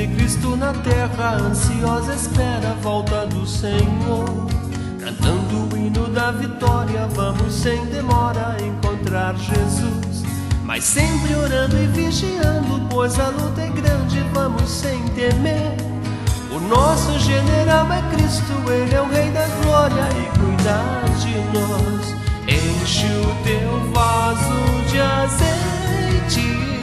De Cristo na terra, ansiosa espera a volta do Senhor. Cantando o hino da vitória, vamos sem demora encontrar Jesus. Mas sempre orando e vigiando, pois a luta é grande, vamos sem temer. O nosso general é Cristo, Ele é o Rei da glória e cuida de nós. Enche o teu vaso de azeite e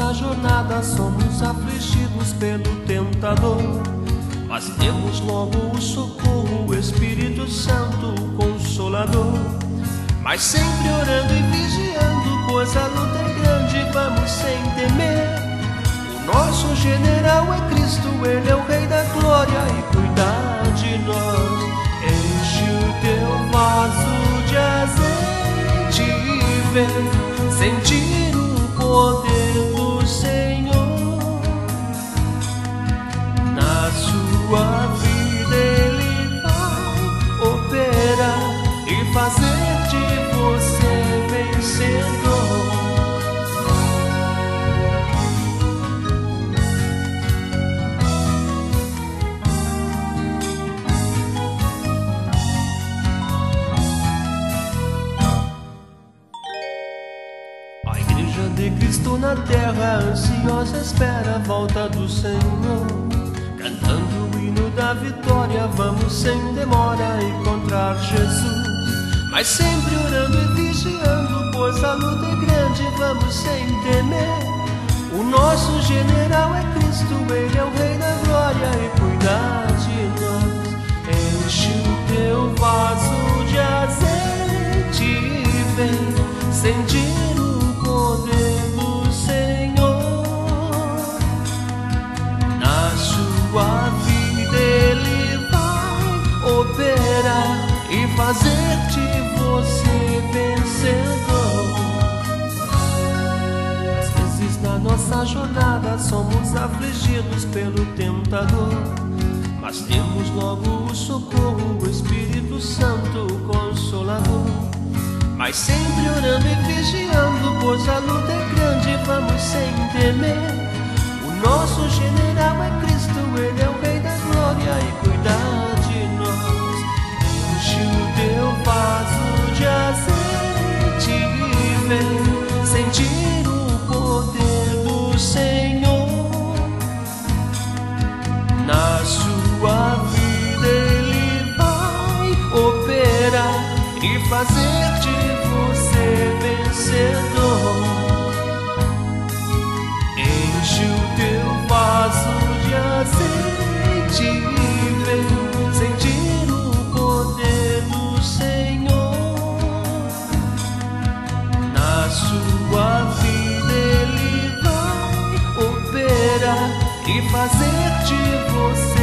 nossa jornada somos afligidos pelo tentador, mas temos logo o socorro, o Espírito Santo, o Consolador. Mas sempre orando e vigiando, pois a luta é grande, vamos sem temer. O nosso general é Cristo, Ele é o Rei da glória e igreja de Cristo na terra, ansiosa espera a volta do Senhor. Cantando o hino da vitória, vamos sem demora encontrar Jesus. Mas sempre orando e vigiando, pois a luta é grande, vamos sem temer. O nosso general é Cristo, Ele é o pelo tentador, mas temos logo o socorro, o Espírito Santo, o Consolador. Mas sempre orando e vigiando, pois a luta é grande, vamos sem temer. O nosso general é Cristo, Ele é o Rei da glória e cuida de nós. Enche o teu vaso de azeite e vem sentir o poder do Senhor. E fazer de você vencedor. Enche o teu vaso de azeite e vem sentir o poder do Senhor. Na sua vida Ele vai operar e fazer de você